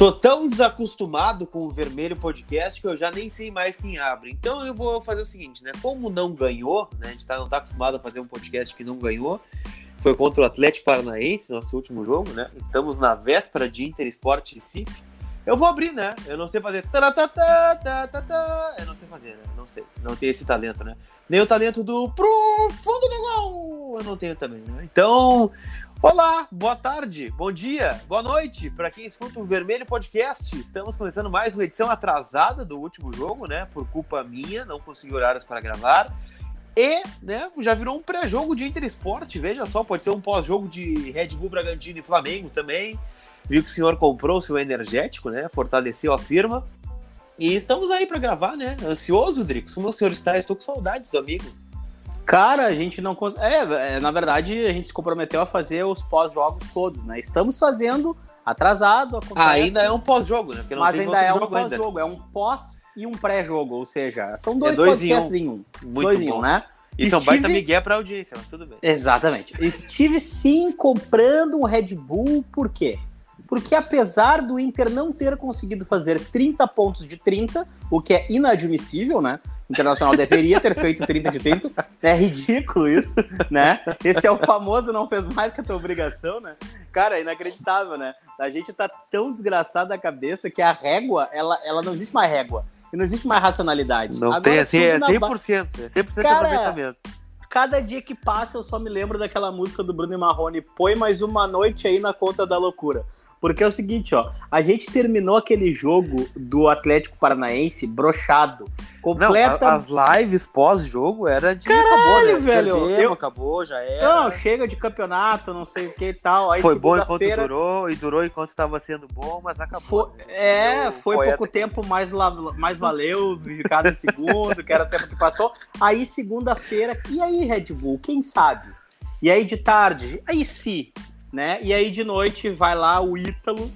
Tô tão desacostumado com o Vermelho Podcast que eu já nem sei mais quem abre. Então eu vou fazer o seguinte, né? Como não ganhou, né? A gente tá, não tá acostumado a fazer um podcast que não ganhou. Foi contra o Atlético Paranaense, nosso último jogo, né? Estamos na véspera de Inter Sport Recife. Eu vou abrir, né? Eu não sei fazer. Eu não sei fazer, né? Não sei. Não tenho esse talento, né? Nem o talento do profundo do gol. Eu não tenho também, né? Então, Olá, boa tarde, bom dia, boa noite para quem escuta o Vermelho Podcast. Estamos começando mais uma edição atrasada do último jogo, né? Por culpa minha, não consegui horários para gravar. E, né, já virou um pré-jogo de Inter Esporte, veja só, pode ser um pós-jogo de Red Bull Bragantino e Flamengo também. Viu que o senhor comprou o seu energético, né? Fortaleceu a firma. E estamos aí para gravar, né? Ansioso, Drix? Como o senhor está? Estou com saudades do amigo. Cara, a gente não consegue. É, é, na verdade, a gente se comprometeu a fazer os pós-jogos todos, né? Estamos fazendo atrasado. Acontece, ah, ainda é um pós-jogo, né? mas ainda é um pós-jogo, é um pós e um pré-jogo, ou seja, são dois, é dois podcasts em um. Muito dois bom. em um, né? Isso é um baita migué pra audiência, mas tudo bem. Exatamente. Estive sim comprando um Red Bull, por quê? porque apesar do Inter não ter conseguido fazer 30 pontos de 30, o que é inadmissível, né? Internacional deveria ter feito 30 de 30. É ridículo isso, né? Esse é o famoso não fez mais que a tua obrigação, né? Cara, é inacreditável, né? A gente tá tão desgraçado da cabeça que a régua, ela, ela não existe mais régua. E não existe mais racionalidade. Não Agora, tem, assim, é 100%. É 100% Cara, aproveitamento cada dia que passa eu só me lembro daquela música do Bruno Marrone, põe mais uma noite aí na conta da loucura. Porque é o seguinte, ó, a gente terminou aquele jogo do Atlético Paranaense brochado. Completa... Não, as lives pós-jogo era de Caralho, acabou, né? velho. Perdemos, eu... acabou, já era. Não, chega de campeonato, não sei o que e tal. Aí, foi bom enquanto durou, e durou enquanto estava sendo bom, mas acabou. Foi... Né? É, foi pouco tempo, mais, la... mais valeu, cada segundo, que era o tempo que passou. Aí, segunda-feira, e aí, Red Bull, quem sabe? E aí, de tarde, aí sim, né? E aí de noite vai lá o Ítalo,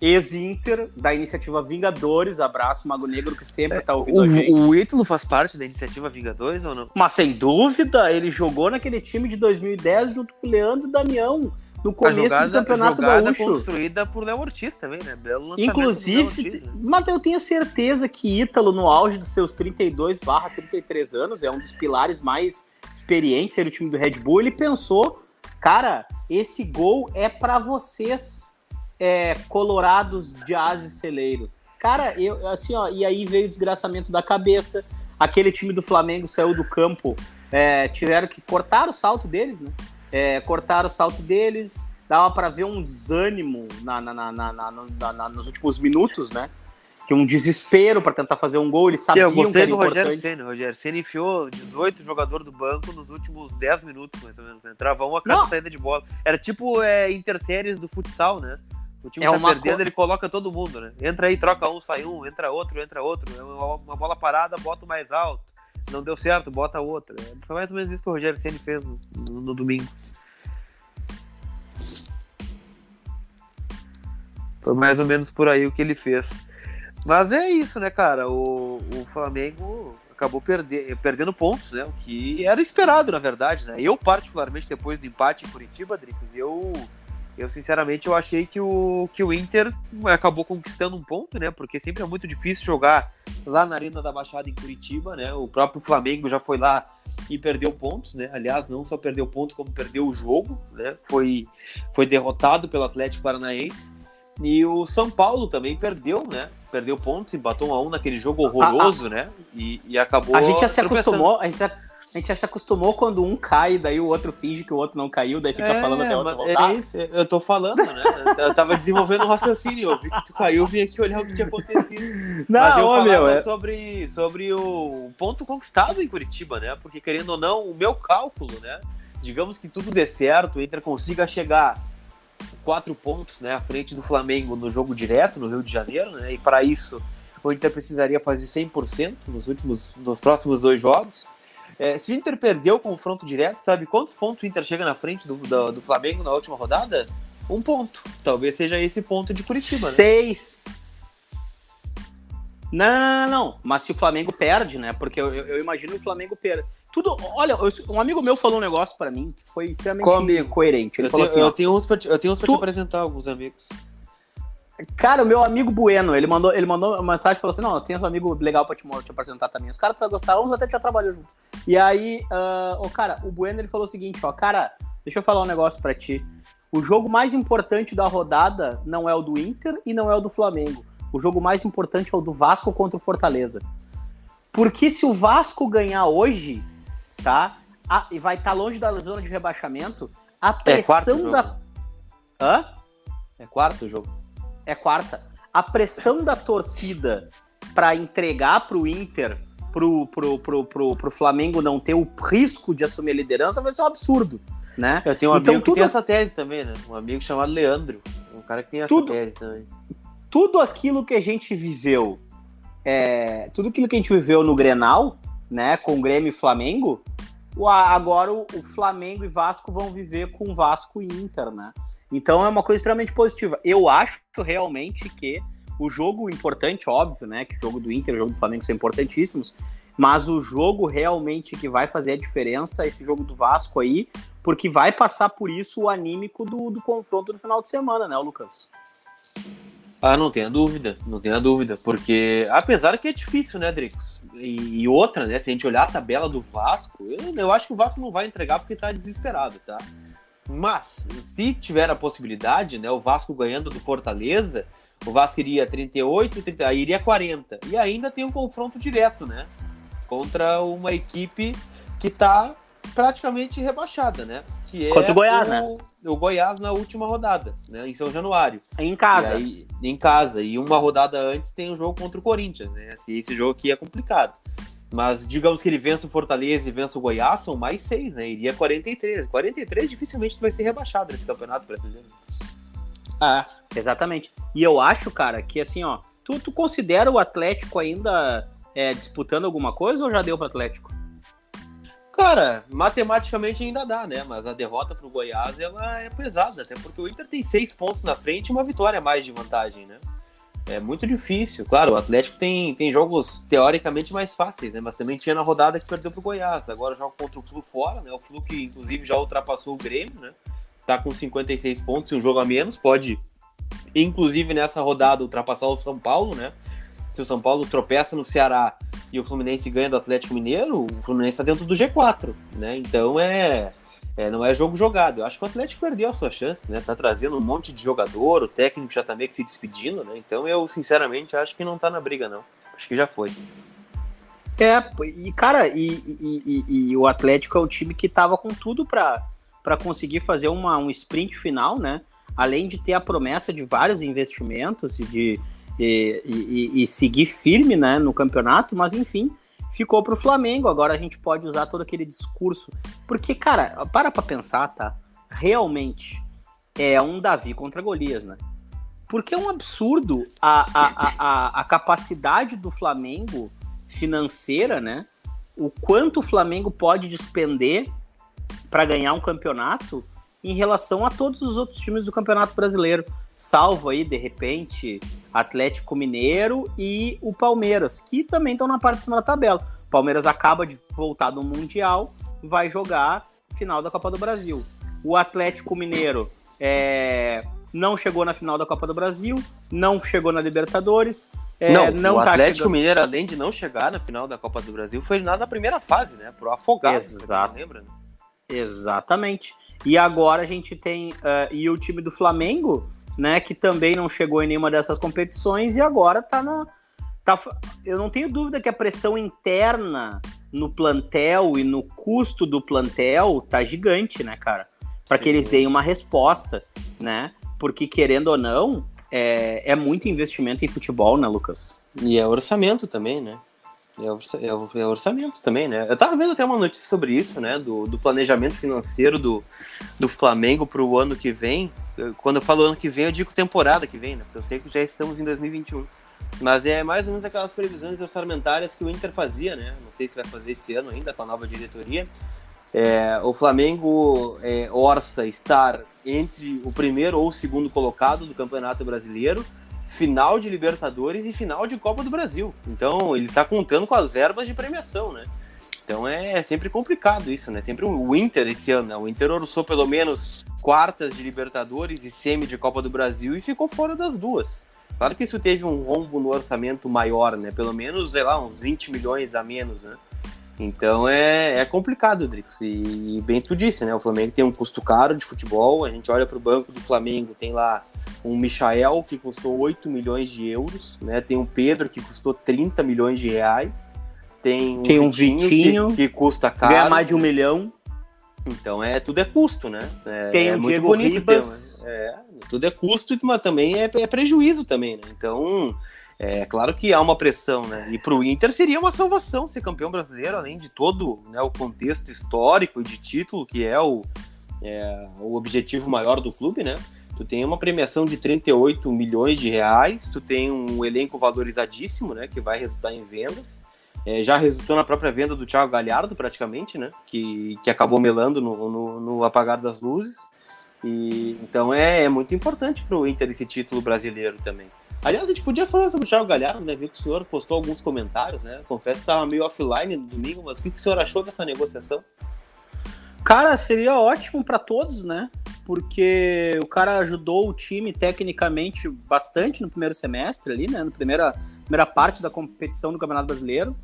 ex-Inter, da iniciativa Vingadores. Abraço, Mago Negro, que sempre tá ouvindo o, a gente. O Ítalo faz parte da iniciativa Vingadores ou não? Mas sem dúvida, ele jogou naquele time de 2010 junto com o Leandro e Damião. No começo jogada, do Campeonato Gaúcho. construída por Léo Ortiz também, né? Belo Inclusive, Ortiz, né? mas eu tenho certeza que Ítalo, no auge dos seus 32 barra 33 anos, é um dos pilares mais experientes do time do Red Bull, ele pensou Cara, esse gol é para vocês, é, colorados de asa celeiro. Cara, eu, assim, ó, e aí veio o desgraçamento da cabeça. Aquele time do Flamengo saiu do campo, é, tiveram que cortar o salto deles, né? É, cortaram o salto deles, dava para ver um desânimo na, na, na, na, nos últimos minutos, né? Que um desespero para tentar fazer um gol, eles sabiam eu gostei que era do Rogério Senna, Rogério Senna enfiou 18 jogadores do banco nos últimos 10 minutos, mais ou menos, entrava um a cada Não. saída de bola. Era tipo é, interséries do futsal, né? O time é tá perdendo, co... ele coloca todo mundo, né? Entra aí, troca um, sai um, entra outro, entra outro. É uma, uma bola parada, bota o mais alto. Não deu certo, bota outra. Foi mais ou menos isso que o Rogério Senna fez no, no, no domingo. Foi mais ou menos por aí o que ele fez. Mas é isso, né, cara? O, o Flamengo acabou perde, perdendo pontos, né? O que era esperado, na verdade, né? Eu, particularmente, depois do empate em Curitiba, Dricos, eu, eu sinceramente eu achei que o, que o Inter acabou conquistando um ponto, né? Porque sempre é muito difícil jogar lá na Arena da Baixada em Curitiba, né? O próprio Flamengo já foi lá e perdeu pontos, né? Aliás, não só perdeu pontos, como perdeu o jogo, né? Foi, foi derrotado pelo Atlético Paranaense. E o São Paulo também perdeu, né? Perdeu pontos, empatou um a um naquele jogo horroroso, ah, ah. né? E, e, acabou. A gente já se acostumou, a gente já, a gente já se acostumou quando um cai, daí o outro finge que o outro não caiu, daí fica é, falando até o outro voltar. É isso, eu tô falando, né? Eu tava desenvolvendo um raciocínio, eu vi que tu caiu, vim aqui olhar o que tinha acontecido. Não, Mas eu ô, meu, é... sobre, sobre o ponto conquistado em Curitiba, né? Porque querendo ou não, o meu cálculo, né? Digamos que tudo dê certo, o Inter consiga chegar quatro pontos né, à frente do Flamengo no jogo direto, no Rio de Janeiro, né, e para isso o Inter precisaria fazer 100% nos últimos, nos próximos dois jogos. É, se o Inter perdeu o confronto direto, sabe quantos pontos o Inter chega na frente do, do, do Flamengo na última rodada? Um ponto. Talvez seja esse ponto de Curitiba. Né? Seis. Não, não, não, não, Mas se o Flamengo perde, né? Porque eu, eu imagino o Flamengo perder. Tudo, olha, um amigo meu falou um negócio para mim que foi extremamente coerente. Ele eu falou tenho, assim: eu, ó, tenho uns pra te, eu tenho uns pra tu... te apresentar, alguns amigos. Cara, o meu amigo Bueno, ele mandou, ele mandou uma mensagem e falou assim: Não, eu tenho um amigo legal pra te, te apresentar também. Os caras tu vai gostar, vamos até já trabalhar junto. E aí, uh, o cara, o Bueno ele falou o seguinte: Ó, cara, deixa eu falar um negócio pra ti. O jogo mais importante da rodada não é o do Inter e não é o do Flamengo. O jogo mais importante é o do Vasco contra o Fortaleza. Porque se o Vasco ganhar hoje, tá? A, e vai estar tá longe da zona de rebaixamento, a é pressão é da. Hã? É quarto jogo é quarta. A pressão da torcida para entregar para o Inter, pro, pro, pro, pro, pro Flamengo não ter o risco de assumir a liderança vai ser um absurdo, né? Eu tenho um então, amigo tudo... que tem essa tese também, né? Um amigo chamado Leandro, um cara que tem essa tudo, tese também. Tudo aquilo que a gente viveu, é, tudo aquilo que a gente viveu no Grenal, né, com Grêmio e Flamengo, agora o, Flamengo e Vasco vão viver com Vasco e Inter, né? Então é uma coisa extremamente positiva. Eu acho realmente que o jogo importante, óbvio, né? Que o jogo do Inter e o jogo do Flamengo são importantíssimos, mas o jogo realmente que vai fazer a diferença é esse jogo do Vasco aí, porque vai passar por isso o anímico do, do confronto do final de semana, né, Lucas? Ah, não tenha dúvida, não tenha dúvida, porque apesar que é difícil, né, Dricos? E, e, outra, né, se a gente olhar a tabela do Vasco, eu, eu acho que o Vasco não vai entregar porque tá desesperado, tá? Mas, se tiver a possibilidade, né, o Vasco ganhando do Fortaleza, o Vasco iria 38, 30, aí iria 40. E ainda tem um confronto direto, né? Contra uma equipe que está praticamente rebaixada, né? Que é Contra o Goiás, o, né? O Goiás na última rodada, né? Em São Januário. Em casa. Aí, em casa. E uma rodada antes tem um jogo contra o Corinthians, né? Esse, esse jogo aqui é complicado. Mas digamos que ele vença o Fortaleza e vença o Goiás, são mais seis, né? Iria 43. 43 dificilmente vai ser rebaixado nesse campeonato brasileiro. Ah, exatamente. E eu acho, cara, que assim, ó, tu, tu considera o Atlético ainda é, disputando alguma coisa ou já deu pro Atlético? Cara, matematicamente ainda dá, né? Mas a derrota pro Goiás ela é pesada, até porque o Inter tem seis pontos na frente e uma vitória a mais de vantagem, né? É muito difícil. Claro, o Atlético tem, tem jogos teoricamente mais fáceis, né? Mas também tinha na rodada que perdeu pro Goiás. Agora joga contra o Flu fora, né? O Flu que inclusive já ultrapassou o Grêmio, né? Tá com 56 pontos e um jogo a menos. Pode, inclusive nessa rodada, ultrapassar o São Paulo, né? Se o São Paulo tropeça no Ceará e o Fluminense ganha do Atlético Mineiro, o Fluminense está dentro do G4, né? Então é é, não é jogo jogado. Eu acho que o Atlético perdeu a sua chance, né? Tá trazendo um monte de jogador, o técnico já tá meio que se despedindo, né? Então eu, sinceramente, acho que não tá na briga, não. Acho que já foi. É, e cara, e, e, e, e o Atlético é o time que tava com tudo para conseguir fazer uma, um sprint final, né? Além de ter a promessa de vários investimentos e de e, e seguir firme né, no campeonato, mas enfim, ficou pro Flamengo. Agora a gente pode usar todo aquele discurso. Porque, cara, para pra pensar, tá? Realmente é um Davi contra Golias, né? Porque é um absurdo a, a, a, a capacidade do Flamengo financeira, né? O quanto o Flamengo pode despender para ganhar um campeonato em relação a todos os outros times do Campeonato Brasileiro. Salvo aí, de repente, Atlético Mineiro e o Palmeiras, que também estão na parte de cima da tabela. O Palmeiras acaba de voltar do Mundial, vai jogar final da Copa do Brasil. O Atlético Mineiro é, não chegou na final da Copa do Brasil, não chegou na Libertadores. É, não, não, o tá Atlético chegando... Mineiro, além de não chegar na final da Copa do Brasil, foi eliminado na primeira fase, né? Pro afogado. Exato. Lembra? Exatamente. E agora a gente tem. Uh, e o time do Flamengo, né? Que também não chegou em nenhuma dessas competições e agora tá na. Tá, eu não tenho dúvida que a pressão interna no plantel e no custo do plantel tá gigante, né, cara? Para que eles deem uma resposta, né? Porque, querendo ou não, é, é muito investimento em futebol, né, Lucas? E é orçamento também, né? É, é, é, orçamento também, né? Eu tava vendo até uma notícia sobre isso, né? Do, do planejamento financeiro do, do Flamengo para o ano que vem. Quando eu falo ano que vem, eu digo temporada que vem, né? Porque eu sei que já estamos em 2021. Mas é mais ou menos aquelas previsões orçamentárias que o Inter fazia, né? Não sei se vai fazer esse ano ainda com a nova diretoria. É, o Flamengo é, orça estar entre o primeiro ou o segundo colocado do Campeonato Brasileiro final de Libertadores e final de Copa do Brasil. Então ele está contando com as verbas de premiação, né? Então é, é, sempre complicado isso, né? Sempre o Inter esse ano, né? O Inter orçou pelo menos quartas de Libertadores e semi de Copa do Brasil e ficou fora das duas. Claro que isso teve um rombo no orçamento maior, né? Pelo menos, sei lá, uns 20 milhões a menos, né? Então é, é complicado, Drix. E, e, bem tu disse, né? O Flamengo tem um custo caro de futebol. A gente olha para o banco do Flamengo, tem lá um Michael que custou 8 milhões de euros, né? Tem um Pedro que custou 30 milhões de reais. Tem um, tem um Vitinho, Vitinho que, que, custa caro. Ganha mais de um milhão. Então é tudo é custo, né? É, tem é o Diego Ribas. Ter, é, tudo é custo, mas também é, é prejuízo também, né? Então é claro que há uma pressão, né? E para o Inter seria uma salvação ser campeão brasileiro, além de todo né, o contexto histórico e de título, que é o, é o objetivo maior do clube, né? Tu tem uma premiação de 38 milhões de reais, tu tem um elenco valorizadíssimo, né? Que vai resultar em vendas. É, já resultou na própria venda do Thiago Galhardo, praticamente, né? Que, que acabou melando no, no, no apagar das luzes. E, então é, é muito importante para o Inter esse título brasileiro também. Aliás, a gente podia falar sobre o Thiago Galhardo, né? Vi que o senhor postou alguns comentários, né? Confesso que estava meio offline no domingo, mas o que, que o senhor achou dessa negociação? Cara, seria ótimo para todos, né? Porque o cara ajudou o time tecnicamente bastante no primeiro semestre ali, né? Na primeira, primeira parte da competição do Campeonato Brasileiro.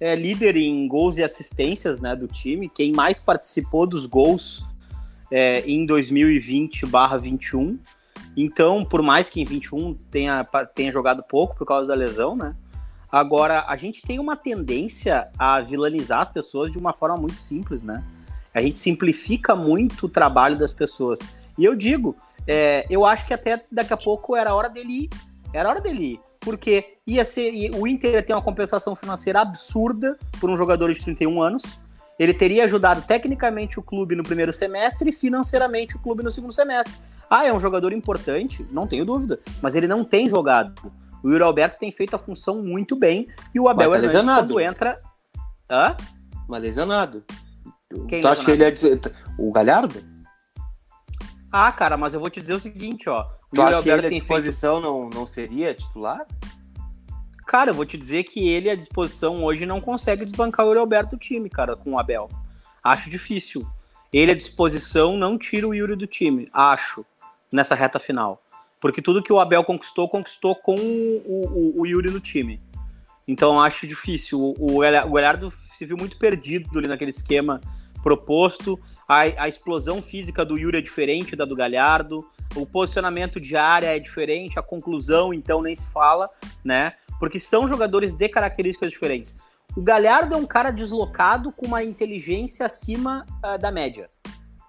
É líder em gols e assistências né, do time. Quem mais participou dos gols é, em 2020/21 então, por mais que em 21 tenha, tenha jogado pouco por causa da lesão, né? Agora, a gente tem uma tendência a vilanizar as pessoas de uma forma muito simples, né? A gente simplifica muito o trabalho das pessoas. E eu digo, é, eu acho que até daqui a pouco era hora dele ir. Era hora dele ir. Porque ia ser, o Inter ia ter uma compensação financeira absurda por um jogador de 31 anos. Ele teria ajudado tecnicamente o clube no primeiro semestre e financeiramente o clube no segundo semestre. Ah, é um jogador importante, não tenho dúvida, mas ele não tem jogado. O Yuri Alberto tem feito a função muito bem e o Abel tá Hernandes quando entra... Hã? Mas lesionado. Quem tu acha que ele é... O Galhardo? Ah, cara, mas eu vou te dizer o seguinte, ó. O tu Yuri acha Alberto que ele à disposição feito... não, não seria titular? Cara, eu vou te dizer que ele à disposição hoje não consegue desbancar o Yuri Alberto do time, cara, com o Abel. Acho difícil. Ele à disposição não tira o Yuri do time, acho nessa reta final. Porque tudo que o Abel conquistou, conquistou com o, o, o Yuri no time. Então acho difícil. O, o, Galhardo se viu muito perdido ali naquele esquema proposto. A, a, explosão física do Yuri é diferente da do Galhardo. O posicionamento de área é diferente. A conclusão, então, nem se fala, né? Porque são jogadores de características diferentes. O Galhardo é um cara deslocado com uma inteligência acima uh, da média,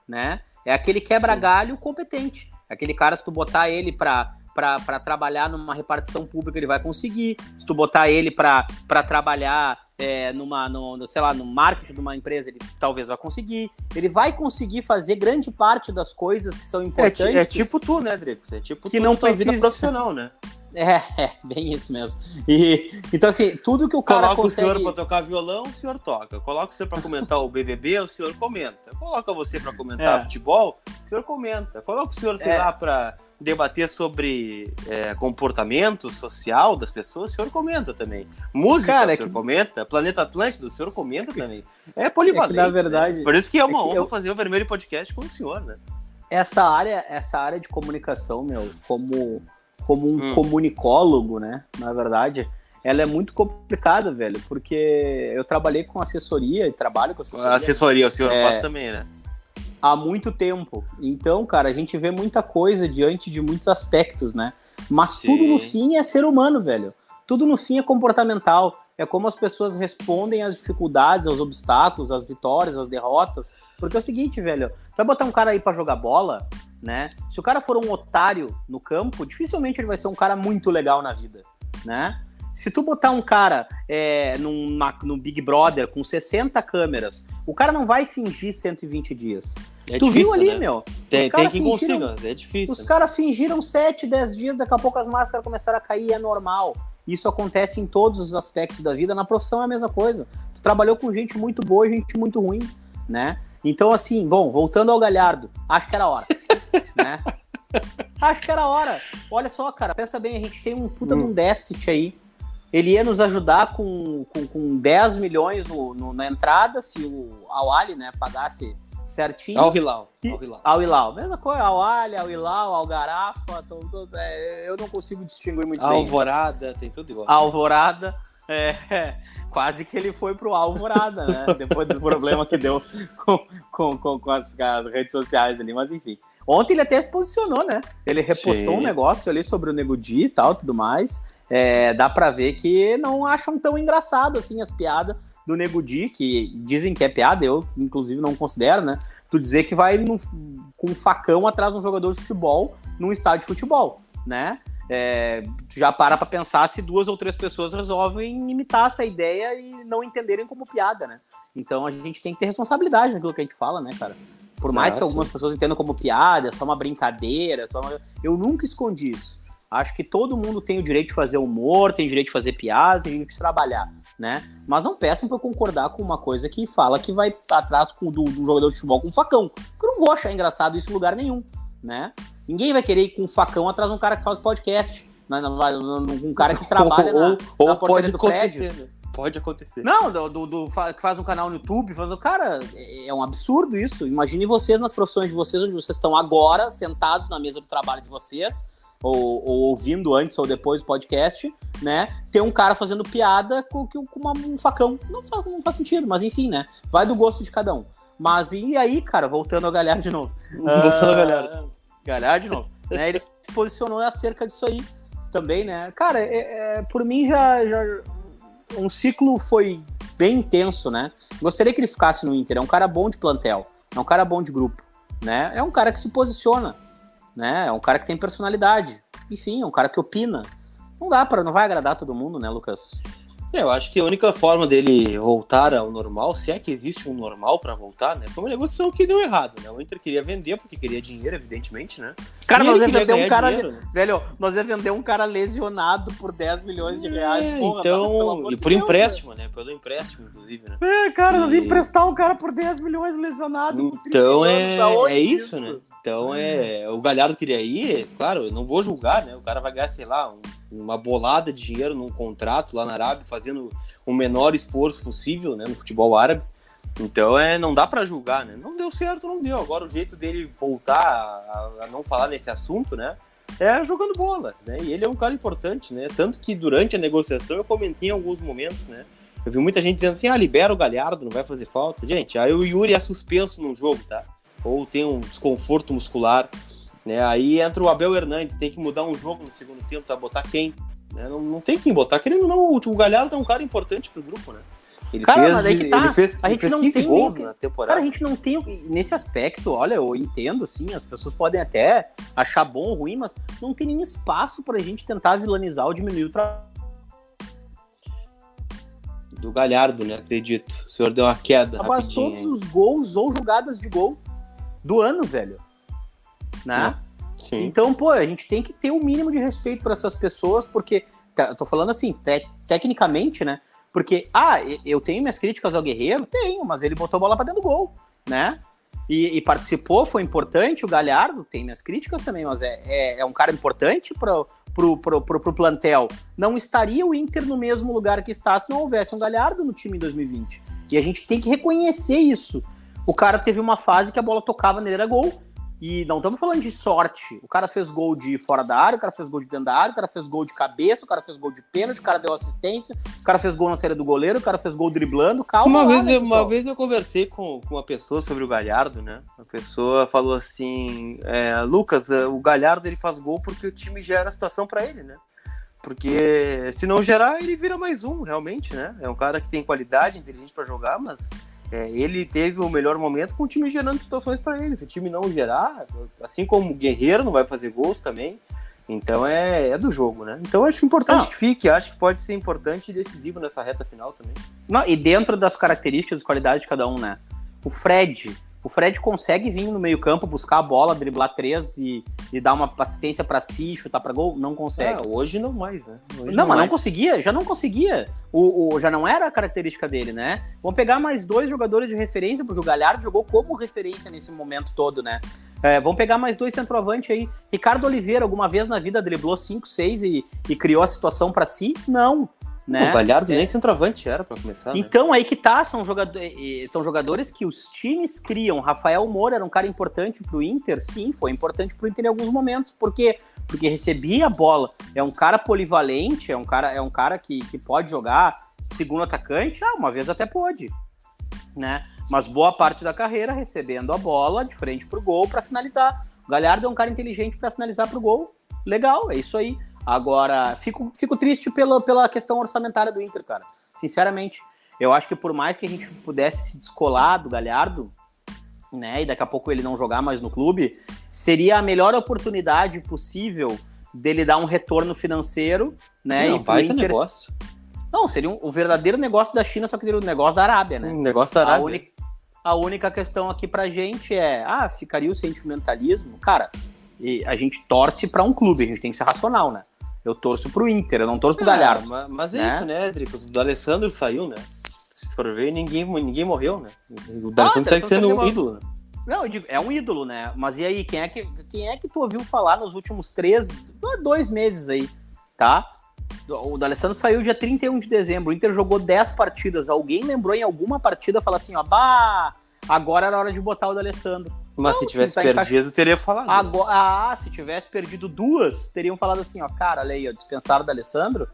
né? É aquele quebra-galho competente. Aquele cara, se tu botar ele para para trabalhar numa repartição pública, ele vai conseguir. Se tu botar ele para trabalhar é, numa, no, sei lá, no marketing de uma empresa, ele talvez vá conseguir. Ele vai conseguir fazer grande parte das coisas que são importantes. É, é tipo tu, né, Dricos? É tipo que não precisa vida profissional, né? É, é, bem isso mesmo. E, então, assim, tudo que o cara Coloca consegue... o senhor para tocar violão, o senhor toca. Coloca o senhor para comentar o BBB, o senhor comenta. Coloca você para comentar é. futebol, o senhor comenta. Coloca o senhor, sei é. lá, para debater sobre é, comportamento social das pessoas, o senhor comenta também. Música, cara, o senhor que... comenta. Planeta Atlântico, o senhor comenta também. É polivalente. É na verdade... Né? Por isso que é uma é honra eu... fazer o Vermelho Podcast com o senhor, né? Essa área, essa área de comunicação, meu, como como um hum. comunicólogo, né? Na verdade, ela é muito complicada, velho, porque eu trabalhei com assessoria e trabalho com assessoria. Assessoria, o senhor é, faz também, né? Há muito tempo. Então, cara, a gente vê muita coisa diante de muitos aspectos, né? Mas Sim. tudo no fim é ser humano, velho. Tudo no fim é comportamental. É como as pessoas respondem às dificuldades, aos obstáculos, às vitórias, às derrotas. Porque é o seguinte, velho, vai botar um cara aí para jogar bola, né? Se o cara for um otário no campo, dificilmente ele vai ser um cara muito legal na vida, né? Se tu botar um cara é, num, no Big Brother com 60 câmeras, o cara não vai fingir 120 dias. É tu difícil, viu ali, né? meu? Tem, tem quem consiga, é difícil. Os caras fingiram 7, 10 dias, daqui a pouco as máscaras começaram a cair, é normal. Isso acontece em todos os aspectos da vida. Na profissão é a mesma coisa. Tu trabalhou com gente muito boa e gente muito ruim, né? Então, assim, bom, voltando ao Galhardo, acho que era hora né? Acho que era hora. Olha só, cara, pensa bem, a gente tem um puta hum. de um déficit aí. Ele ia nos ajudar com, com, com 10 milhões no, no, na entrada, se o Awali, né, pagasse certinho. Al Hilal. Al Hilal. Mesma coisa, Al Alha, Al Hilal, Al Garafa, tô, tô, é, eu não consigo distinguir muito bem. Alvorada, tem tudo igual. Alvorada, é, quase que ele foi pro Alvorada, né? Depois do problema que deu com, com, com, com as, as, redes sociais ali, mas enfim. Ontem ele até se posicionou, né? Ele repostou Sim. um negócio ali sobre o Nego Di e tal, tudo mais. É, dá pra ver que não acham tão engraçado assim as piadas do Nego Di, que dizem que é piada, eu inclusive não considero, né? Tu dizer que vai no, com um facão atrás de um jogador de futebol num estádio de futebol, né? É, tu já para pra pensar se duas ou três pessoas resolvem imitar essa ideia e não entenderem como piada, né? Então a gente tem que ter responsabilidade naquilo que a gente fala, né, cara? Por mais ah, que algumas pessoas entendam como piada, só uma brincadeira, só uma... eu nunca escondi isso. Acho que todo mundo tem o direito de fazer humor, tem o direito de fazer piada, tem o direito de trabalhar né? Mas não peçam para eu concordar com uma coisa que fala que vai atrás com, do, do jogador de futebol com um facão. Porque eu não vou achar engraçado isso em lugar nenhum, né? Ninguém vai querer ir com um facão atrás de um cara que faz podcast, né? um cara que trabalha ou, na, ou na pode do acontecer, prédio. Né? Pode acontecer. Não, do, do, do, que faz um canal no YouTube, faz o cara, é, é um absurdo isso. Imagine vocês nas profissões de vocês, onde vocês estão agora, sentados na mesa do trabalho de vocês, ou, ou, ouvindo antes ou depois do podcast, né? Ter um cara fazendo piada com, com uma, um facão. Não faz, não faz sentido, mas enfim, né? Vai do gosto de cada um. Mas e aí, cara, voltando ao Galhardo de novo. Voltando ao Galhardo. Galhardo de novo. né? Ele se posicionou acerca disso aí também, né? Cara, é, é, por mim já, já. Um ciclo foi bem intenso, né? Gostaria que ele ficasse no Inter. É um cara bom de plantel. É um cara bom de grupo. Né? É um cara que se posiciona né? É um cara que tem personalidade. Enfim, é um cara que opina. Não dá para, não vai agradar todo mundo, né, Lucas? É, eu acho que a única forma dele voltar ao normal, se é que existe um normal para voltar, né? Foi uma negociação que deu errado, né? O Inter queria vender porque queria dinheiro, evidentemente, né? Cara, e nós ia vender um cara. Dinheiro, né? Velho, nós ia vender um cara lesionado por 10 milhões de reais. É, Porra, então. e por Deus, empréstimo, né? Pelo empréstimo, inclusive, né? É, cara, nós ia emprestar um cara por 10 milhões lesionado. Então é, é isso, isso, né? Então é. O Galhardo queria ir, claro, eu não vou julgar, né? O cara vai ganhar, sei lá, um, uma bolada de dinheiro num contrato lá na Arábia, fazendo o menor esforço possível, né? No futebol árabe. Então é, não dá para julgar, né? Não deu certo, não deu. Agora o jeito dele voltar a, a, não falar nesse assunto, né? É jogando bola, né? E ele é um cara importante, né? Tanto que durante a negociação eu comentei em alguns momentos, né? Eu vi muita gente dizendo assim, ah, libera o Galhardo, não vai fazer falta. Gente, aí o Yuri é suspenso num jogo, tá? Ou tem um desconforto muscular, né? Aí entra o Abel Hernandes, tem que mudar um jogo no segundo tempo, tá? Botar quem? Né? Não, não tem quem botar. Querendo ou não, o Galhardo é um cara importante pro grupo, né? Ele cara, fez, mas aí que tá. Ele fez, a gente não tem gols na temporada. Cara, a gente não tem nesse aspecto, olha, eu entendo assim, as pessoas podem até achar bom ou ruim, mas não tem nem espaço pra gente tentar vilanizar ou diminuir o trabalho do Galhardo, né? Acredito. O senhor deu uma queda. Após todos os gols ou jogadas de gol do ano, velho. Né? É, então, pô, a gente tem que ter o um mínimo de respeito por essas pessoas, porque, eu tô falando assim, te, tecnicamente, né? Porque, ah, eu tenho minhas críticas ao Guerreiro? Tenho, mas ele botou a bola pra dentro do gol, né? E, e, participou, foi importante. O Galhardo tem minhas críticas também, mas é, é, é um cara importante pro, pro, pro, pro, pro, plantel. Não estaria o Inter no mesmo lugar que está se não houvesse um Galhardo no time em 2020. E a gente tem que reconhecer isso. O cara teve uma fase que a bola tocava nele, era gol. E não estamos falando de sorte. O cara fez gol de fora da área, o cara fez gol de dentro da área, o cara fez gol de cabeça, o cara fez gol de pênalti, o cara deu assistência, o cara fez gol na série do goleiro, o cara fez gol driblando. Calma uma, lá, vez, né, uma vez eu conversei com, com uma pessoa sobre o Galhardo, né? A pessoa falou assim: é, Lucas, é, o Galhardo ele faz gol porque o time gera situação para ele, né? Porque se não gerar, ele vira mais um, realmente, né? É um cara que tem qualidade, inteligente para jogar, mas é, ele teve o melhor momento com o time gerando situações para ele. Se o time não gerar, assim como o Guerreiro não vai fazer gols também, então é, é do jogo, né? Então acho importante não. que fique, acho que pode ser importante e decisivo nessa reta final também. Não, e dentro das características e qualidades de cada um, né? O Fred, o Fred consegue vir no meio-campo, buscar a bola, driblar três e, e dar uma assistência para si, chutar para gol? Não consegue. É, hoje não mais, né? Hoje não, não, mas mais. não conseguia, já não conseguia. O, o, já não era a característica dele, né? Vamos pegar mais dois jogadores de referência, porque o Galhardo jogou como referência nesse momento todo, né? É, vamos pegar mais dois centroavante aí. Ricardo Oliveira, alguma vez na vida driblou 5, 6 e, e criou a situação para si? Não. Né? O Galhardo é. nem centroavante era para começar. Né? Então, aí que tá, são, jogador, são jogadores que os times criam. Rafael Moura era um cara importante pro Inter, sim, foi importante pro Inter em alguns momentos. Por quê? Porque recebia a bola. É um cara polivalente, é um cara, é um cara que, que pode jogar segundo atacante, ah, uma vez até pôde. Né? Mas boa parte da carreira recebendo a bola de frente pro gol para finalizar. O Galhardo é um cara inteligente para finalizar pro gol. Legal, é isso aí. Agora, fico, fico triste pela, pela questão orçamentária do Inter, cara. Sinceramente, eu acho que por mais que a gente pudesse se descolar do Galhardo, né, e daqui a pouco ele não jogar mais no clube, seria a melhor oportunidade possível dele dar um retorno financeiro, né? Não, e Inter... negócio. Não, seria um, o verdadeiro negócio da China, só que seria o negócio da Arábia, né? Um negócio da Arábia. A única, a única questão aqui pra gente é, ah, ficaria o sentimentalismo? Cara, a gente torce para um clube, a gente tem que ser racional, né? Eu torço pro Inter, eu não torço pro é, Galhardo. Mas, mas é né? isso, né, Drico? O Alessandro saiu, né? Se for ver, ninguém, ninguém morreu, né? O D'Alessandro ah, segue sendo um ídolo, né? Não, eu digo, é um ídolo, né? Mas e aí, quem é que, quem é que tu ouviu falar nos últimos três, dois meses aí, tá? O D'Alessandro saiu dia 31 de dezembro, o Inter jogou 10 partidas. Alguém lembrou em alguma partida falar assim, ó, bah, agora era hora de botar o D'Alessandro. Mas não, se tivesse tá perdido, teria falado. Agora, ah, se tivesse perdido duas, teriam falado assim, ó, cara, olha aí, ó, dispensaram do Alessandro.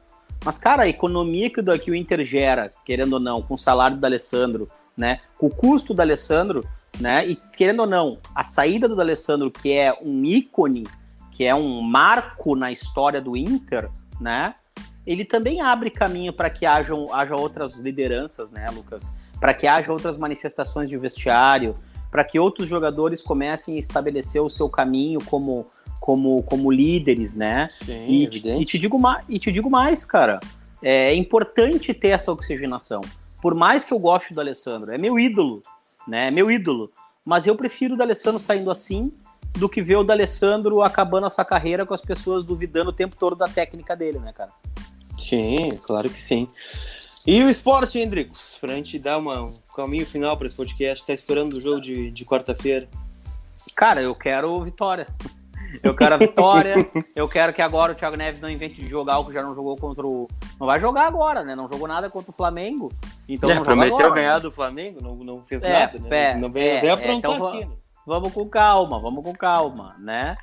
Mas, cara, a economia que o, que o Inter gera, querendo ou não, com o salário do Alessandro, né, com o custo do Alessandro, né, e querendo ou não, a saída do Alessandro, que é um ícone, que é um marco na história do Inter, né, ele também abre caminho para que hajam, haja outras lideranças, né, Lucas? Para que haja outras manifestações de vestiário, para que outros jogadores comecem a estabelecer o seu caminho como, como, como líderes, né? Sim, e, e, te digo e te digo mais, cara, é importante ter essa oxigenação. Por mais que eu goste do Alessandro, é meu ídolo, né? É meu ídolo. Mas eu prefiro o D'Alessandro saindo assim do que ver o D'Alessandro acabando a sua carreira com as pessoas duvidando o tempo todo da técnica dele, né, cara? Sim, claro que sim. E o esporte, Hendricos, pra gente dar uma, um caminho final para esse podcast, tá esperando o jogo de, de quarta-feira? Cara, eu quero vitória. Eu quero a vitória. eu quero que agora o Thiago Neves não invente de jogar o que já não jogou contra o. Não vai jogar agora, né? Não jogou nada contra o Flamengo. Então é, não prometeu ganhar do Flamengo, não, não fez é, nada, né? É, não veio, é, veio aprontar então, aqui, né? Vamos com calma, vamos com calma, né?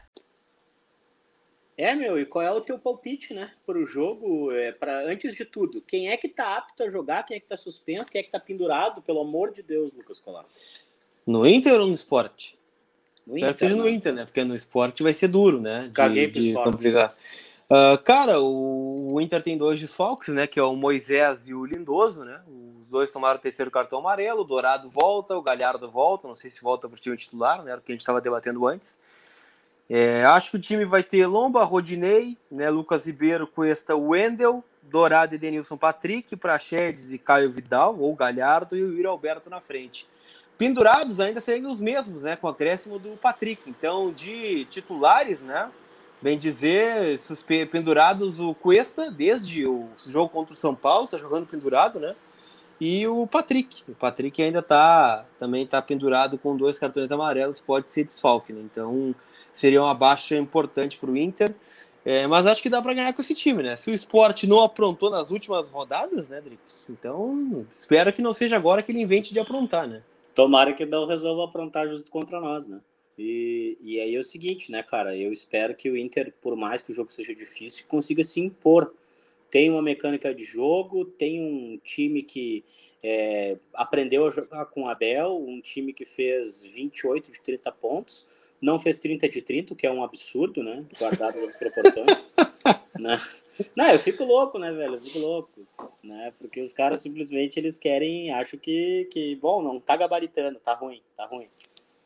É, meu, e qual é o teu palpite, né, para o jogo? É, para antes de tudo, quem é que tá apto a jogar, quem é que tá suspenso, quem é que tá pendurado, pelo amor de Deus, Lucas Colar? No Inter ou no esporte? No Inter, seja no Inter, né? Porque no esporte vai ser duro, né? De, Caguei pro de complicar. Uh, cara, o, o, Inter tem dois desfalques, né? Que é o Moisés e o Lindoso, né? Os dois tomaram o terceiro cartão amarelo, o Dourado volta, o Galhardo volta, não sei se volta para o time titular, né? Era o que a gente estava debatendo antes. É, acho que o time vai ter Lomba, Rodinei, né, Lucas Ribeiro, Cuesta, Wendel, Dourado e Denilson Patrick, Prachedes e Caio Vidal, ou Galhardo, e o Yuri Alberto na frente. Pendurados ainda seriam os mesmos, né, com o acréscimo do Patrick. Então, de titulares, né, bem dizer, pendurados o Cuesta, desde o jogo contra o São Paulo, tá jogando pendurado, né, e o Patrick. O Patrick ainda tá, também tá pendurado com dois cartões amarelos, pode ser desfalque, né, então seria uma baixa importante para o Inter. É, mas acho que dá para ganhar com esse time, né? Se o esporte não aprontou nas últimas rodadas, né, Dricos? Então, espero que não seja agora que ele invente de aprontar, né? Tomara que não resolva aprontar justo contra nós, né? E, e aí é o seguinte, né, cara? Eu espero que o Inter, por mais que o jogo seja difícil, consiga se impor. Tem uma mecânica de jogo, tem um time que é, aprendeu a jogar com o Abel, um time que fez 28 de 30 pontos não fez 30 de 30, que é um absurdo, né? Guardado as proporções. né? Não, eu fico louco, né, velho? Eu fico louco, né? Porque os caras simplesmente eles querem, acho que, que, bom, não tá gabaritando, tá ruim, tá ruim.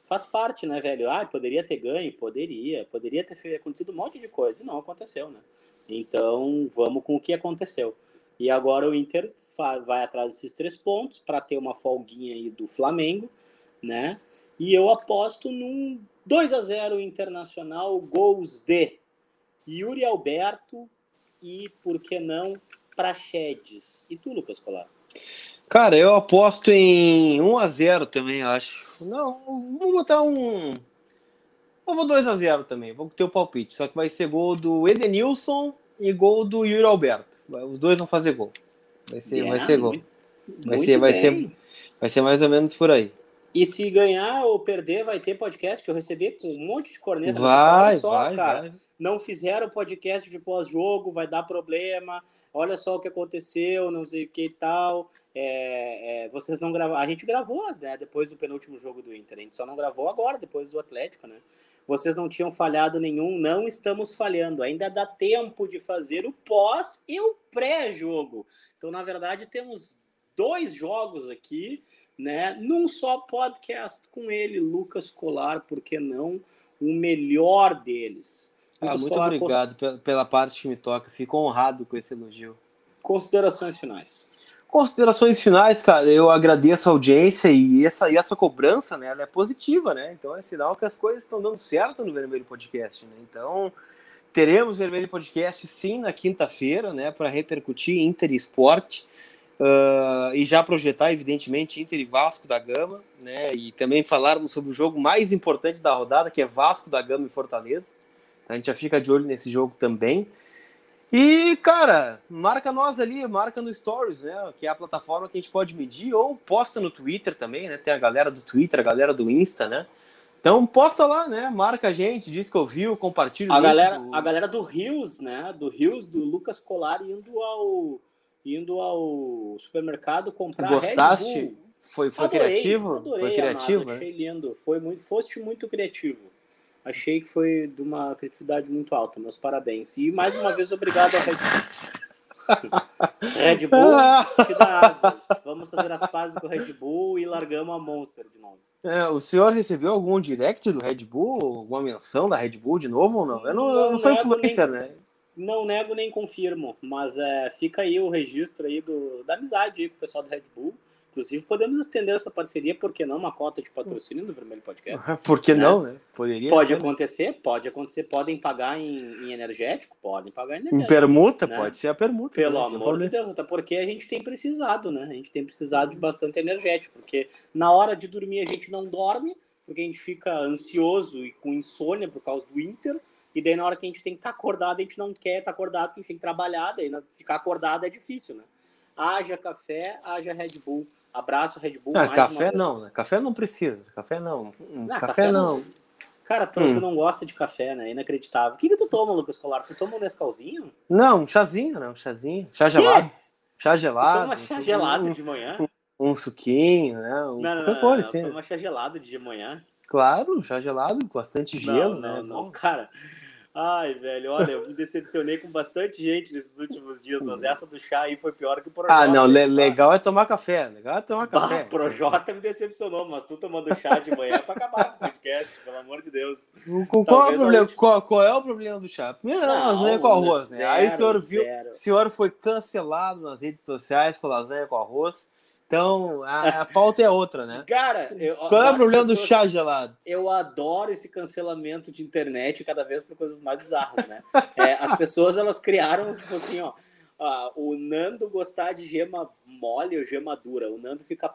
Faz parte, né, velho? Ah, poderia ter ganho, poderia, poderia ter acontecido um monte de coisa, e não aconteceu, né? Então, vamos com o que aconteceu. E agora o Inter vai atrás desses três pontos para ter uma folguinha aí do Flamengo, né? E eu aposto num 2 a 0 Internacional, gols de Yuri Alberto e, por que não, Prachedes. E tu, Lucas Colar? Cara, eu aposto em 1 a 0 também, acho. Não, vou botar um. Eu vou 2 a 0 também, vou ter o palpite. Só que vai ser gol do Edenilson e gol do Yuri Alberto. Os dois vão fazer gol. Vai ser, vai ser gol. Vai ser, vai ser, vai ser mais ou menos por aí. E se ganhar ou perder, vai ter podcast que eu recebi com um monte de corneta. Vai, só, vai, cara. Vai. Não fizeram podcast de pós-jogo, vai dar problema. Olha só o que aconteceu, não sei o que e tal. É, é, vocês não gravaram. A gente gravou né, depois do penúltimo jogo do Inter. A gente só não gravou agora, depois do Atlético, né? Vocês não tinham falhado nenhum, não estamos falhando. Ainda dá tempo de fazer o pós e o pré-jogo. Então, na verdade, temos dois jogos aqui né, num só podcast com ele, Lucas Colar, por que não? O melhor deles? Ah, muito Colar, obrigado cons... pela parte que me toca, fico honrado com esse elogio. Considerações finais. Considerações finais, cara, eu agradeço a audiência e essa, e essa cobrança, né, ela é positiva, né, então é sinal que as coisas estão dando certo no Vermelho Podcast, né, então teremos Vermelho Podcast sim na quinta-feira, né, para repercutir Inter Esporte, Uh, e já projetar, evidentemente, Inter e Vasco da Gama, né? E também falarmos sobre o jogo mais importante da rodada, que é Vasco da Gama e Fortaleza. A gente já fica de olho nesse jogo também. E, cara, marca nós ali, marca no Stories, né? Que é a plataforma que a gente pode medir, ou posta no Twitter também, né? Tem a galera do Twitter, a galera do Insta, né? Então posta lá, né? Marca a gente, diz que ouviu, compartilha. A galera, do... a galera do Rios, né? Do Rios, do Lucas Colar indo ao indo ao supermercado comprar Gostaste? Red Bull. Foi, foi adorei, criativo? Adorei, foi criativo? Amado, achei lindo. Foi muito, foste muito criativo. Achei que foi de uma criatividade muito alta. Meus parabéns. E mais uma vez, obrigado a Red Bull. Red Bull te dá asas. Vamos fazer as pazes com o Red Bull e largamos a Monster de novo. É, o senhor recebeu algum direct do Red Bull? Alguma menção da Red Bull de novo ou não? Eu não, não, eu não sou influencer, nem... né? Não nego nem confirmo, mas é, fica aí o registro aí do, da amizade aí com o pessoal do Red Bull. Inclusive, podemos estender essa parceria, por que não? Uma cota de patrocínio do Vermelho Podcast. Por que né? não, né? Poderia pode ser, né? acontecer, né? pode acontecer. Podem pagar em, em, energético? Podem pagar em energético. Em permuta? Né? Pode ser a permuta. Pelo né? amor de Deus, até porque a gente tem precisado, né? A gente tem precisado de bastante energético, porque na hora de dormir a gente não dorme, porque a gente fica ansioso e com insônia por causa do Inter, e daí, na hora que a gente tem que estar tá acordado, a gente não quer estar tá acordado, porque a gente tem que trabalhar, daí né? ficar acordado é difícil, né? Haja café, haja Red Bull. Abraço, Red Bull. Ah, café não, né? Café não precisa. Café não. Hum, café, café, não. não. Cara, tu, hum. tu, não gosta de café, né? Inacreditável. O que, que tu toma, Lucas Colar? Tu toma um Nescauzinho? Não, um chazinho, né? Um chazinho. Chá gelado. Chá gelado. Tu toma chá gelado um, de manhã? Um, um, suquinho, né? Um, não, não, não. Coisa, não, assim. Toma chá gelado de manhã. Claro, chá gelado, bastante gelo, não, né? Não, não, cara. Ai, velho, olha, eu me decepcionei com bastante gente nesses últimos dias, mas essa do chá aí foi pior que o Projota. Ah, não, le legal é tomar café, legal é tomar café. O Projota me decepcionou, mas tu tomando chá de manhã pra acabar com o podcast, pelo amor de Deus. qual, é o problema, qual, qual, é o problema do chá? Primeiro, não, lasanha com arroz, zero, né? Aí o senhor viu, o senhor foi cancelado nas redes sociais com lasanha com arroz. Então, a, a pauta é outra, né? Cara, eu, qual é o problema pessoas, do chá gelado? Eu adoro esse cancelamento de internet cada vez por coisas mais bizarras, né? É, as pessoas elas criaram, tipo assim, ó, o Nando gostar de gema mole ou gema dura. O Nando fica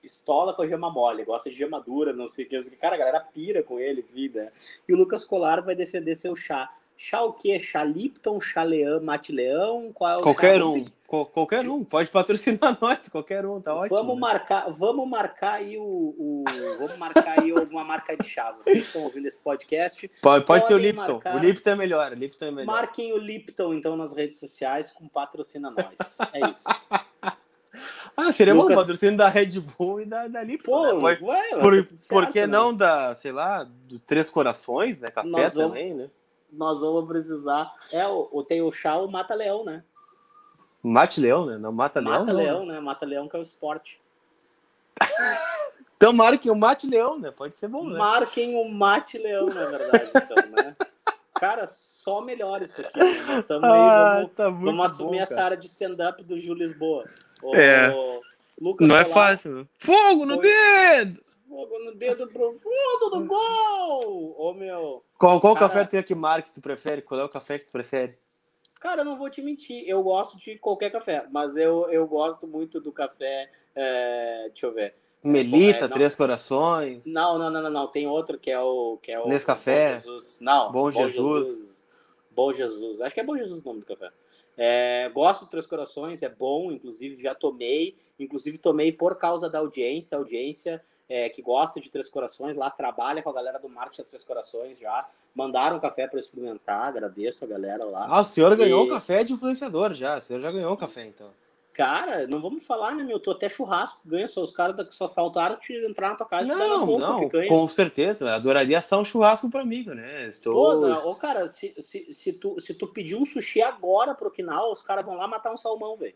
pistola com a gema mole, gosta de gema dura, não sei o que. Cara, a galera pira com ele, vida. E o Lucas Colar vai defender seu chá. Chá o quê? Chá Lipton, chá Leão, Mate Leão? Qual é o Qualquer um. Qual, qualquer um. Pode patrocinar nós, qualquer um, tá ótimo. Vamos né? marcar, vamos marcar aí o, o, Vamos marcar aí alguma marca de chá. Vocês estão ouvindo esse podcast. Pode, pode ser o Lipton. Marcar... O Lipton é melhor. O Lipton é melhor. Marquem o Lipton, então, nas redes sociais com patrocina nós. É isso. Ah, seria Lucas... bom patrocínio da Red Bull e da, da Lipton. Pô, né? Ué, por, tá certo, por que né? não da, sei lá, do Três Corações, né? Café Nós também, vamos... né? Nós vamos precisar. É, o, tem o chá, o mata-leão, né? Mate-leão, né? Não mata-leão. Mata-leão, né? Mata-leão que é o esporte. então marquem o mate-leão, né? Pode ser bom, né? Marquem o mate-leão, na verdade, então, né? Cara, só melhor isso aqui. Né? Nós estamos ah, aí, vamos, tá vamos assumir bom, essa área de stand-up do Gil Lisboa. O, é. Lucas Não é fácil. Fogo no foi... dedo! Fogo no dedo profundo do gol! Ô, meu. Qual, qual cara, café é que marca que tu prefere? Qual é o café que tu prefere? Cara, eu não vou te mentir. Eu gosto de qualquer café, mas eu, eu gosto muito do café. É, deixa eu ver. Melita, é, Três Corações. Não, não, não, não, não. Tem outro que é o. Que é o Nesse café. Bom Jesus. Não. Bom, Jesus. Jesus. Bom Jesus. Acho que é Bom Jesus o nome do café. É, gosto de Três Corações, é bom, inclusive já tomei, inclusive tomei por causa da audiência, a audiência é, que gosta de Três Corações, lá trabalha com a galera do marketing da Três Corações já, mandaram café para experimentar, agradeço a galera lá. Ah, o senhor e... ganhou o café de influenciador já, o senhor já ganhou o café então. Cara, não vamos falar, né, meu? Tô até churrasco, ganha só. Os caras só faltaram te entrar na tua casa não, e dar roupa, não, picanha. Com certeza, adoraria assar um churrasco para amigo, né? Estou... Pô, ô, cara, se, se, se, tu, se tu pedir um sushi agora pro Okinawa, os caras vão lá matar um salmão, velho.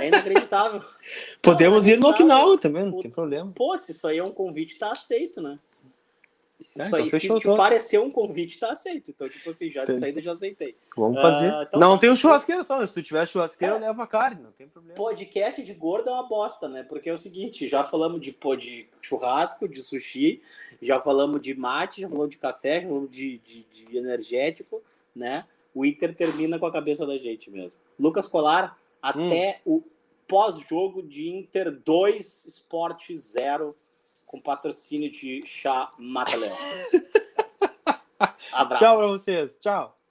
É inacreditável. Podemos não, é ir no Okinawa também, não tem problema. Pô, se isso aí é um convite, tá aceito, né? Se, é, isso aí, se te parecer um convite, tá aceito. Então, tipo assim, já de saída já aceitei. Vamos fazer. Uh, então, não tem um churrasqueiro só, se tu tiver churrasqueiro, é, leva carne, não tem problema. Podcast de gordo é uma bosta, né? Porque é o seguinte, já falamos de, pô, de churrasco, de sushi, já falamos de mate, já falamos de café, já falamos de, de, de energético, né? O Inter termina com a cabeça da gente mesmo. Lucas Colar, até hum. o pós-jogo de Inter 2, Sport 0 com patrocínio de chá Mata Leão. Abraço. Tchau pra vocês. Tchau.